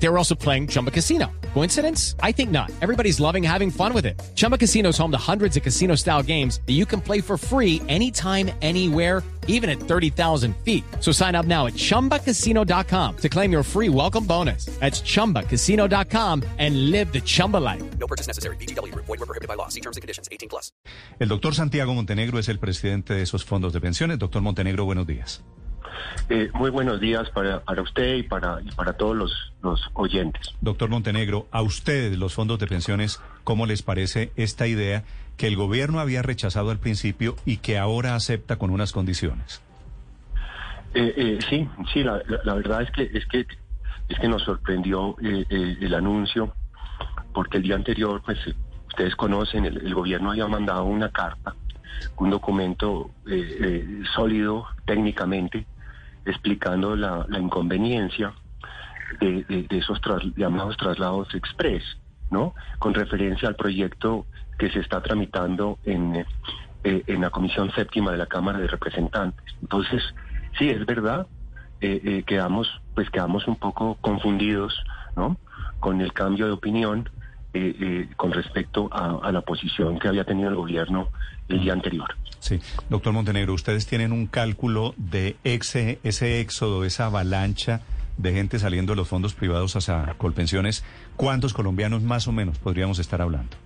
They were also playing Chumba Casino. Coincidence? I think not. Everybody's loving having fun with it. Chumba Casino is home to hundreds of casino style games that you can play for free anytime, anywhere, even at 30,000 feet. So sign up now at chumbacasino.com to claim your free welcome bonus. That's chumbacasino.com and live the Chumba life. No purchase necessary. BGW. Void were prohibited by law. See terms and conditions. 18 plus. El doctor Santiago Montenegro es el presidente de esos fondos de pensiones. Doctor Montenegro, buenos días. Eh, muy buenos días para, para usted y para, y para todos los, los oyentes. Doctor Montenegro, a ustedes, los fondos de pensiones, ¿cómo les parece esta idea que el gobierno había rechazado al principio y que ahora acepta con unas condiciones? Eh, eh, sí, sí, la, la- la verdad es que es que es que nos sorprendió eh, eh, el anuncio porque el día anterior, pues ustedes conocen, el, el gobierno había mandado una carta, un documento eh, sólido técnicamente explicando la, inconveniencia de, esos tras- llamados traslados express, ¿no? Con referencia al proyecto que se está tramitando en, eh, en la Comisión Séptima de la Cámara de Representantes. Entonces, sí, es verdad, eh, eh, quedamos, pues quedamos un poco confundidos, ¿no? Con el cambio de opinión eh, eh, con respecto a, a la posición que había tenido el gobierno el día anterior. Sí. Doctor Montenegro, ustedes tienen un cálculo de ese, ese éxodo, esa avalancha de gente saliendo de los fondos privados hacia Colpensiones. ¿Cuántos colombianos más o menos podríamos estar hablando?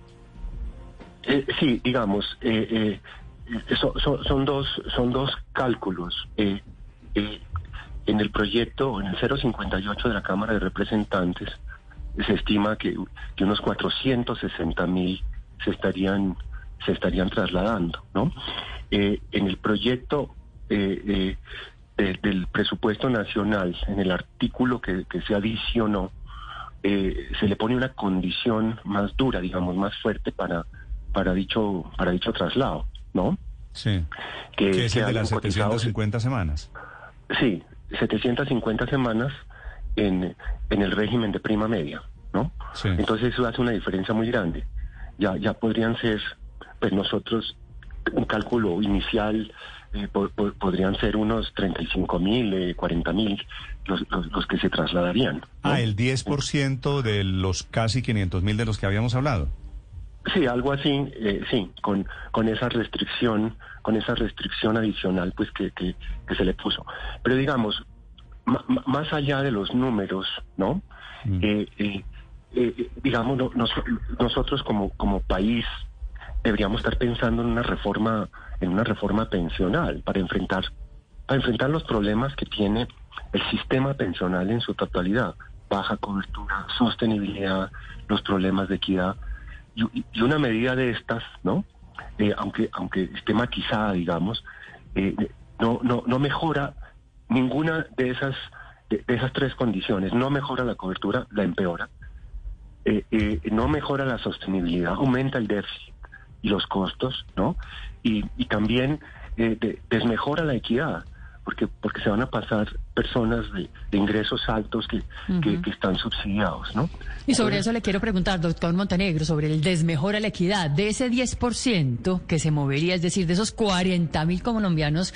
Eh, sí, digamos, eh, eh, so- so- son dos son dos cálculos. En el proyecto, en el 058 de la Cámara de Representantes, se estima que, que unos 460 mil se estarían se estarían trasladando, ¿no? Eh, en el proyecto eh, eh, de- del presupuesto nacional, en el artículo que, que se adicionó, eh, se le pone una condición más dura, digamos, más fuerte para para dicho para dicho traslado, ¿no? Sí. Que, es el de las cotizado- 750 semanas. Sí, 750 semanas en, en el régimen de prima media, ¿no? Sí. Entonces eso hace una diferencia muy grande. Ya, ya podrían ser, pues nosotros, un cálculo inicial, eh, po- po- podrían ser unos 35 mil, eh, 40 mil los, los, los que se trasladarían. ¿no? Ah, el 10% de los casi 500 mil de los que habíamos hablado. Sí, algo así, eh, sí, con, con esa restricción, con esa restricción adicional, pues que, que, que se le puso. Pero digamos, más allá de los números, ¿no? Mm. Eh, eh, eh, digamos, no- nos- nosotros como, como país deberíamos estar pensando en una reforma, en una reforma pensional para enfrentar, para enfrentar los problemas que tiene el sistema pensional en su totalidad, baja cobertura, sostenibilidad, los problemas de equidad y, y una medida de estas, ¿no? Aunque aunque esté matizada, digamos, no no no mejora ninguna de esas de, de esas tres condiciones. No mejora la cobertura, la empeora. Eh, eh, no mejora la sostenibilidad, aumenta el déficit y los costos, ¿no? Y, y también eh, de- desmejora la equidad, porque porque se van a pasar personas de, de ingresos altos que, que, que están subsidiados, ¿no? Y sobre eso le quiero preguntar, doctor Montenegro, sobre el desmejora la equidad. De ese 10% que se movería, es decir, de esos 40 mil colombianos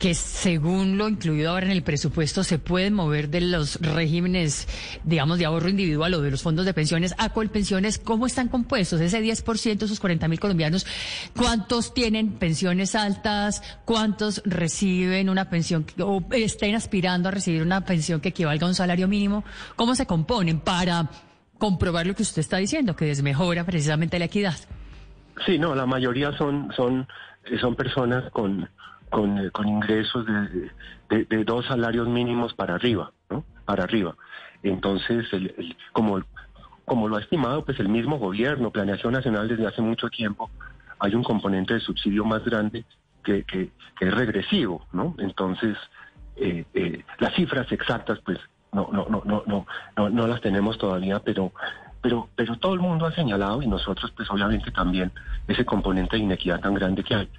que según lo incluido ahora en el presupuesto se pueden mover de los regímenes, digamos, de ahorro individual o de los fondos de pensiones a colpensiones, ¿cómo están compuestos? Ese 10%, esos 40 mil colombianos, ¿cuántos tienen pensiones altas? ¿Cuántos reciben una pensión o estén aspirando a recibir una pensión que equivalga a un salario mínimo? ¿Cómo se componen para comprobar lo que usted está diciendo, que desmejora precisamente la equidad? Sí, no, la mayoría son son son personas con con, eh, con ingresos de, de- dos salarios mínimos para arriba, ¿no? Para arriba. Entonces, el- como como lo ha estimado, pues el mismo gobierno, Planeación Nacional desde hace mucho tiempo, hay un componente de subsidio más grande que, que, es regresivo, ¿no? Entonces, eh, eh, las cifras exactas, pues, no, no, no, no, no, no, no las tenemos todavía, pero, pero, pero todo el mundo ha señalado y nosotros, pues, obviamente también ese componente de inequidad tan grande que hay.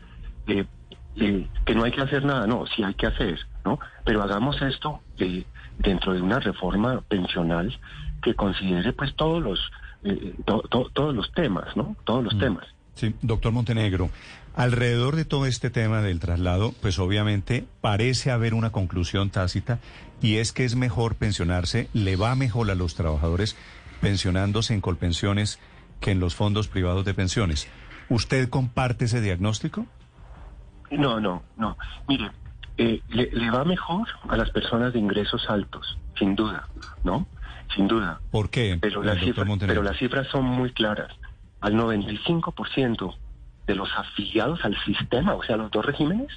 Eh, que no hay que hacer nada, no, sí hay que hacer, ¿no? Pero hagamos esto eh, dentro de una reforma pensional que considere, pues, todos los, eh, to- to- todos los temas, ¿no? Todos los temas. Sí, doctor Montenegro, alrededor de todo este tema del traslado, pues obviamente parece haber una conclusión tácita y es que es mejor pensionarse, le va mejor a los trabajadores pensionándose en colpensiones que en los fondos privados de pensiones. ¿Usted comparte ese diagnóstico? No, no, no. Mire, eh, le, le va mejor a las personas de ingresos altos, sin duda, ¿no? Sin duda. ¿Por qué, Pero eh, las, cifras, pero las cifras son muy claras. Al 95% de los afiliados al sistema, o sea, los dos regímenes,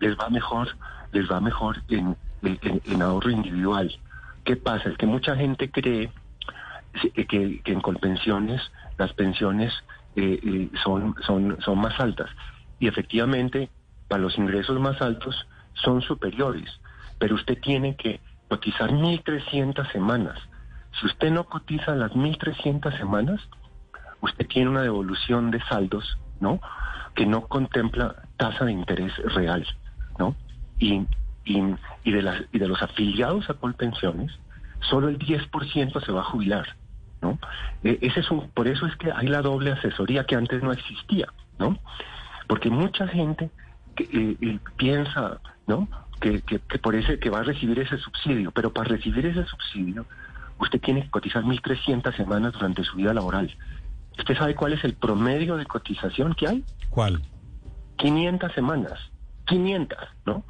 les va mejor, les va mejor en, en- en ahorro individual. ¿Qué pasa? Es que mucha gente cree sí, que, que en Colpensiones las pensiones eh, eh, son, son, son más altas. Y efectivamente, para los ingresos más altos son superiores. Pero usted tiene que cotizar 1.300 semanas. Si usted no cotiza las 1.300 semanas, usted tiene una devolución de saldos, ¿no? Que no contempla tasa de interés real, ¿no? Y, y, y de, las, y de los afiliados a Colpensiones, solo el 10% se va a jubilar, ¿no? Eh, ese es un, por eso es que hay la doble asesoría que antes no existía, ¿no? Porque mucha gente que, eh, eh, piensa, ¿no? Que, que, que por ese que va a recibir ese subsidio, pero para recibir ese subsidio usted tiene que cotizar 1.300 semanas durante su vida laboral. ¿Usted sabe cuál es el promedio de cotización que hay? ¿Cuál? 500 semanas, 500, ¿no?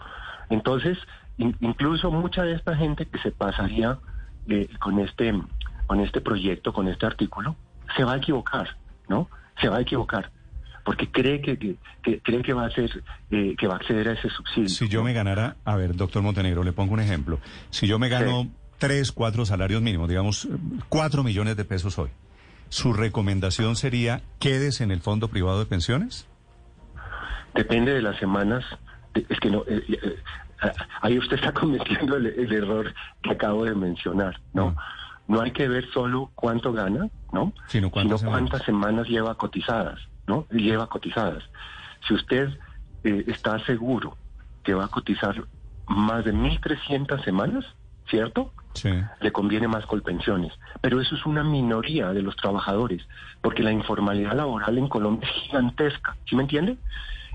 Entonces, in- incluso mucha de esta gente que se pasaría eh, con este con este proyecto, con este artículo, se va a equivocar, ¿no? Se va a equivocar porque cree que, que- que- cree que va a ser eh, que va a acceder a ese subsidio. Si yo me ganara, a ver, doctor Montenegro, le pongo un ejemplo. Si yo me gano Sí. tres, cuatro salarios mínimos, digamos, eh, cuatro millones de pesos hoy, ¿su recomendación sería quedes en el fondo privado de pensiones? Depende de las semanas. de- Es que no. eh, eh, eh, ahí usted está cometiendo el, el error que acabo de mencionar, ¿no? Mm. No hay que ver solo cuánto gana, ¿no? Sino cuántas semanas. cuántas semanas lleva cotizadas, ¿no? Lleva cotizadas. Si usted eh, está seguro que va a cotizar más de 1.300 semanas, ¿cierto? Sí. le conviene más Colpensiones. Pero eso es una minoría de los trabajadores, porque la informalidad laboral en Colombia es gigantesca, ¿sí me entiende?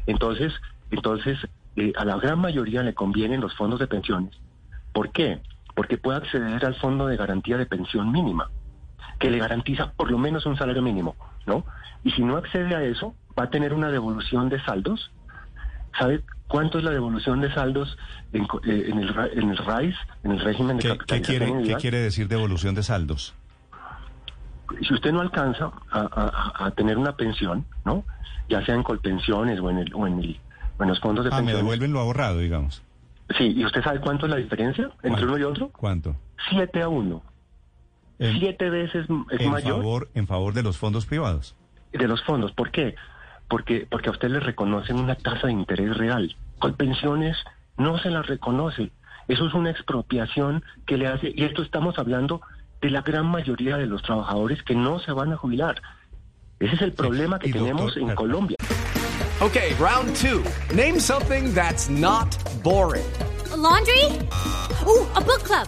Entonces, entonces eh, a la gran mayoría le convienen los fondos de pensiones. ¿Por qué? Porque puede acceder al fondo de garantía de pensión mínima, que le garantiza por lo menos un salario mínimo, ¿no? Y si no accede a eso, va a tener una devolución de saldos. ¿Sabe cuánto es la devolución de saldos en, eh, en el, en el RAIS, en el régimen de ¿Qué, qué quiere, ¿Qué quiere decir devolución de saldos? si usted no alcanza a, a- a tener una pensión, ¿no? Ya sea en colpensiones o en, el, o en, el- o en los fondos de Ah, me devuelven lo ahorrado, digamos. Sí, ¿y usted sabe cuánto es la diferencia entre ¿Cuánto? uno y otro? ¿Cuánto? Siete a uno. En, Siete veces es en mayor favor, en favor de los fondos privados. de los fondos. ¿Por qué? Porque, porque a usted le reconocen una tasa de interés real. Colpensiones no se la reconoce. Eso es una expropiación que le hace, y esto estamos hablando de la gran mayoría de los trabajadores que no se van a jubilar. Ese es el problema que doctor, tenemos en claro. Colombia. Okay, round two. Name something that's not boring. A laundry? Ooh, a book club.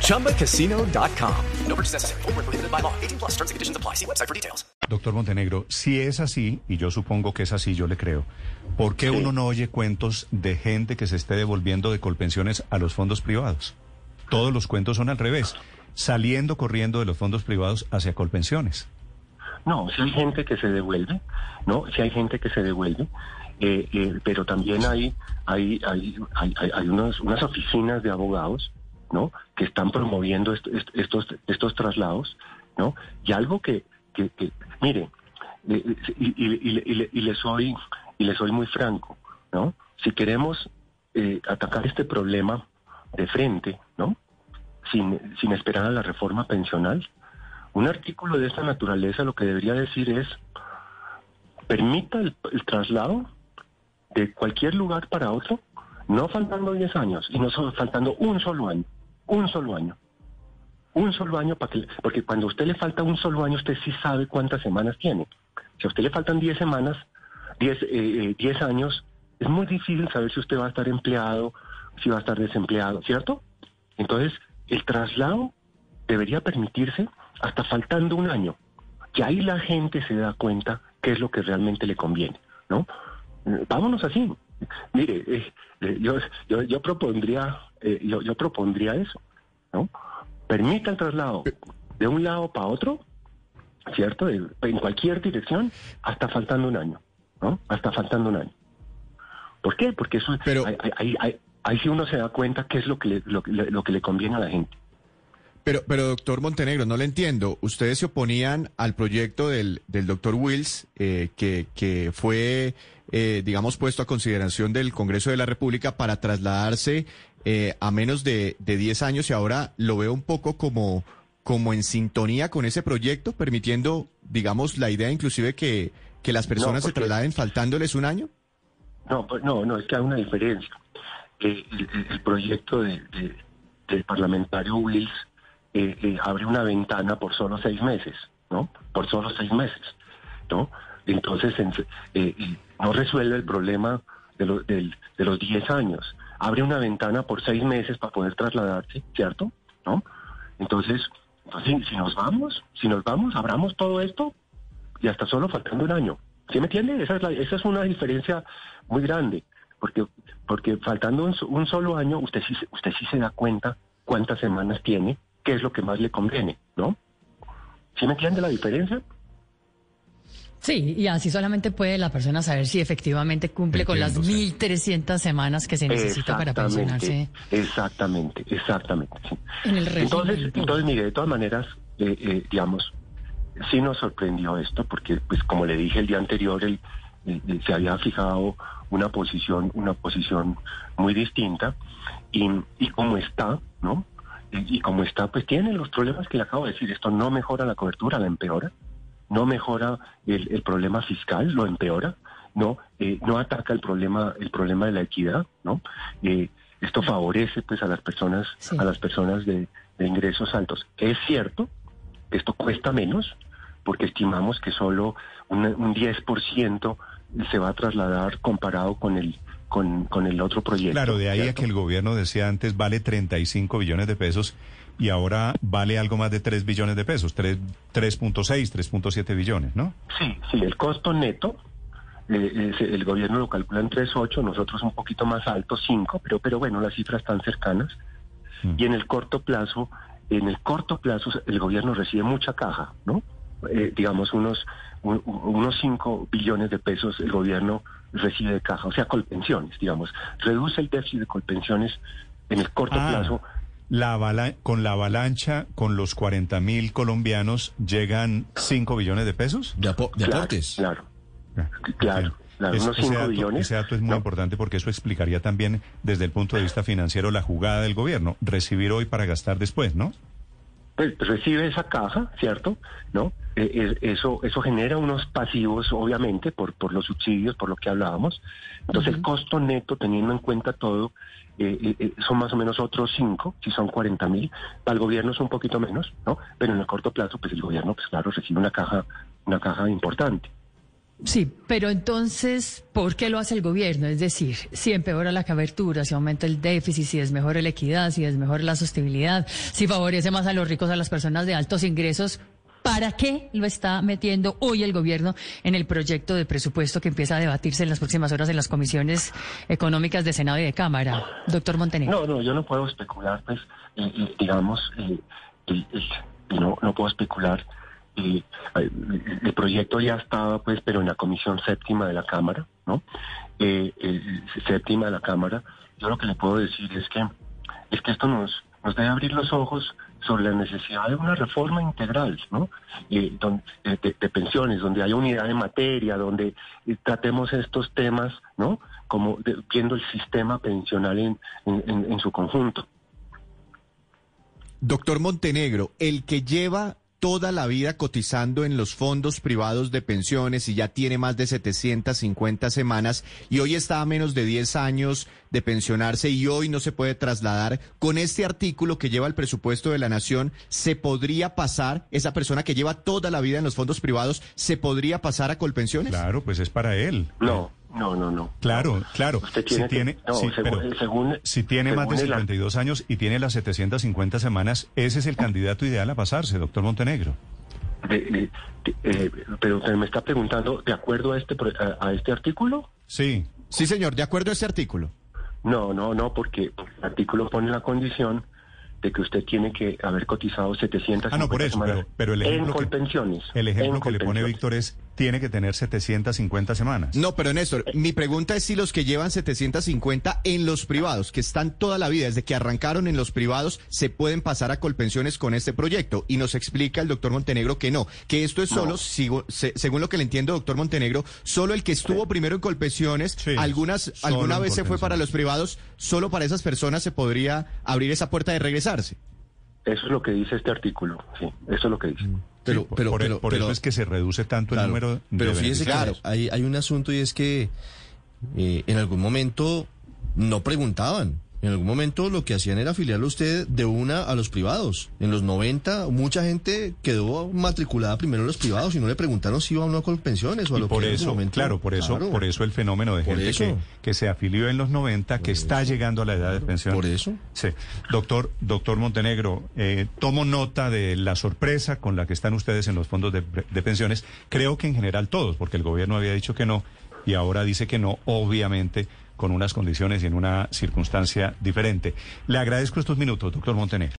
ChumbaCasino.com. No purchase necessary. Void where prohibited by law. 18 plus terms and conditions apply. See website for details. Doctor Montenegro, si es así, y yo supongo que es así, yo le creo, ¿por qué Sí. uno no oye cuentos de gente que se esté devolviendo de colpensiones a los fondos privados? Todos los cuentos son al revés, saliendo corriendo de los fondos privados hacia colpensiones. No, si hay gente que se devuelve, ¿no? Si hay gente que se devuelve, eh, eh, pero también hay, hay, hay, hay, hay- unos- unas oficinas de abogados, ¿no? Que están promoviendo est- est- estos, estos traslados, ¿no? Y algo que, que, que- mire, y, y- y y le- soy, y le soy muy franco, ¿no? Si queremos eh, atacar este problema de frente, ¿no? Sin, sin esperar a la reforma pensional, un artículo de esta naturaleza lo que debería decir es, permita el, el traslado de cualquier lugar para otro, no faltando 10 años y no faltando un solo año, un solo año, un solo año para que, porque cuando a usted le falta un solo año, usted sí sabe cuántas semanas tiene. Si a usted le faltan 10 semanas, 10, eh, eh, 10 años, es muy difícil saber si usted va a estar empleado, si va a estar desempleado, ¿cierto? Entonces, el traslado debería permitirse hasta faltando un año. Y ahí la gente se da cuenta qué es lo que realmente le conviene, ¿no? Eh, Vámonos así. Mire, eh, eh, yo, yo propondría, eh, yo, yo propondría eso, ¿no? Permita el traslado de un lado para otro, ¿cierto? De- en cualquier dirección, hasta faltando un año, ¿no? Hasta faltando un año. ¿Por qué? Porque eso, Pero- ahí, ahí, ahí- ahí sí uno se da cuenta qué es lo que le, lo, lo que le conviene a la gente. Pero, pero doctor Montenegro, no le entiendo. Ustedes se oponían al proyecto del, del doctor Wills, eh, que, que fue, eh, digamos, puesto a consideración del Congreso de la República para trasladarse eh, a menos de, de 10 años y ahora lo veo un poco como, como en sintonía con ese proyecto, permitiendo, digamos, la idea inclusive que, que las personas se trasladen faltándoles un año. No, pues no, no, es que hay una diferencia. Eh, el, el- proyecto de, de- del parlamentario Wills eh, eh, abre una ventana por solo seis meses, ¿no? Por solo seis meses, ¿no? Entonces en- no resuelve el problema de, lo- de los 10 años. Abre una ventana por seis meses para poder trasladarse, ¿cierto? ¿No? Entonces, entonces, si nos vamos, si nos vamos, abramos todo esto y hasta solo faltando un año. ¿Sí me entiende? Esa es, es una diferencia muy grande, porque porque faltando un, un solo año, usted sí, usted sí se da cuenta cuántas semanas tiene, qué es lo que más le conviene, ¿no? ¿Sí me entiende la diferencia? Sí, y así solamente puede la persona saber si efectivamente cumple con las Entiendo, sí. 1.300 semanas que se necesita para pensionarse Exactamente, exactamente. sí. en el. Entonces, entonces, mire, de todas maneras, eh, eh, digamos, sí nos sorprendió esto, porque, pues, como le dije el día anterior, el- eh, se había fijado una posición, una posición muy distinta, y, y como está, ¿no? Y, y como está, pues tiene los problemas que le acabo de decir. Esto no mejora la cobertura, la empeora. No mejora el, el problema fiscal, lo empeora. No, eh, no ataca el problema, el problema de la equidad, ¿no? Eh, esto favorece, pues, a las personas, Sí. a las personas de, de ingresos altos. Es cierto que esto cuesta menos, porque estimamos que solo un, un 10% se va a trasladar comparado con el con, con el otro proyecto. Claro, de ahí a que el gobierno decía antes vale 35 billones de pesos y ahora vale algo más de 3 billones de pesos, 3 3.6, 3.7 billones, ¿no? Sí, sí, el costo neto, eh, es- el gobierno lo calcula en 3.8, nosotros un poquito más alto, 5, pero, pero bueno, las cifras están cercanas. Mm. Y en el corto plazo, en el corto plazo el gobierno recibe mucha caja, ¿no? Eh, digamos unos un- unos 5 billones de pesos el gobierno recibe de caja, o sea, colpensiones, digamos. Reduce el déficit de colpensiones en el corto Ah, plazo. La con la avalancha, con los 40 mil colombianos, llegan 5 billones de pesos. De, aportes. Claro, claro, Es- unos ese 5 dato- billones. Ese dato es muy ¿no? importante porque eso explicaría también desde el punto de vista financiero la jugada del gobierno, recibir hoy para gastar después, ¿no? Pues recibe esa caja, ¿cierto? ¿No? Eh, eh, eso eso genera unos pasivos, obviamente, por por los subsidios, por lo que hablábamos. Entonces el costo neto, teniendo en cuenta todo, eh, eh, eh, son más o menos otros 5, si son 40 mil. Para el gobierno es un poquito menos, ¿no? Pero en el corto plazo, pues el gobierno, pues claro, recibe una caja una caja importante. Sí, pero entonces, ¿por qué lo hace el gobierno? Es decir, si empeora la cobertura, si aumenta el déficit, si desmejora la equidad, si desmejora la sostenibilidad, si favorece más a los ricos, a las personas de altos ingresos, ¿para qué lo está metiendo hoy el gobierno en el proyecto de presupuesto que empieza a debatirse en las próximas horas en las comisiones económicas de Senado y de Cámara? Doctor Montenegro. No, no, yo no puedo especular, pues, eh, eh, digamos, eh, no, no puedo especular. Eh, el, proyecto ya estaba, pues, pero en la comisión séptima de la Cámara, ¿no? Eh, eh, séptima de la Cámara. Yo lo que le puedo decir es que es que esto nos nos debe abrir los ojos sobre la necesidad de una reforma integral, ¿no? Eh, don- de, pensiones, donde haya unidad de materia, donde eh, tratemos estos temas, ¿no? Como viendo el sistema pensional en, en- en- en su conjunto. Doctor Montenegro, el que lleva toda la vida cotizando en los fondos privados de pensiones y ya tiene más de 750 semanas y hoy está a menos de 10 años de pensionarse y hoy no se puede trasladar, con este artículo que lleva el presupuesto de la nación, se podría pasar, esa persona que lleva toda la vida en los fondos privados, se podría pasar a Colpensiones? Claro, pues es para él. No, no, no, no. Claro, claro. Usted si tiene que- tiene, no, sí, según- pero según- si tiene más de según el- 52 años y tiene las 750 semanas, ese es el candidato ideal a pasarse, doctor Montenegro. De- de- de- eh, pero usted me está preguntando, ¿de acuerdo a este, pro- a, a este artículo? Sí. Sí, señor, de acuerdo a este artículo. No, no, no, porque el artículo pone la condición de que usted tiene que haber cotizado 750 Ah, no, por eso, semanas pero, pero el en ejemplo, que, Colpensiones. el ejemplo en que le pone. Víctor es, tiene que tener 750 semanas. No, pero Néstor, mi pregunta es si los que llevan 750 en los privados, que están toda la vida, desde que arrancaron en los privados, se pueden pasar a Colpensiones con este proyecto. Y nos explica el doctor Montenegro que no, que esto es solo, No. sigo- se- según lo que le entiendo, doctor Montenegro, solo el que estuvo primero en Colpensiones, Sí, algunas, alguna vez se fue para los privados, solo para esas personas se podría abrir esa puerta de regresarse. Eso es lo que dice este artículo, sí, eso es lo que dice. Pero, Sí, por- pero, por, pero, por pero- eso es que se reduce tanto claro, el número de Pero fíjese beneficiarios. hay, hay un asunto y es que eh, en algún momento no preguntaban. En algún momento lo que hacían era afiliarlo a usted de una a los privados. En los 90 mucha gente quedó matriculada primero en los privados y no le preguntaron si iba o no con pensiones o a Y lo por que en eso, momento. claro, por eso, Claro, por eso el fenómeno de Por gente que se afilió en los 90, que está llegando a la edad de pensión. Por eso. Sí. Doctor, doctor Montenegro, eh, tomo nota de la sorpresa con la que están ustedes en los fondos de, de pensiones. Creo que en general todos, porque el gobierno había dicho que no y ahora dice que no, obviamente con unas condiciones y en una circunstancia diferente. Le agradezco estos minutos, doctor Montenegro.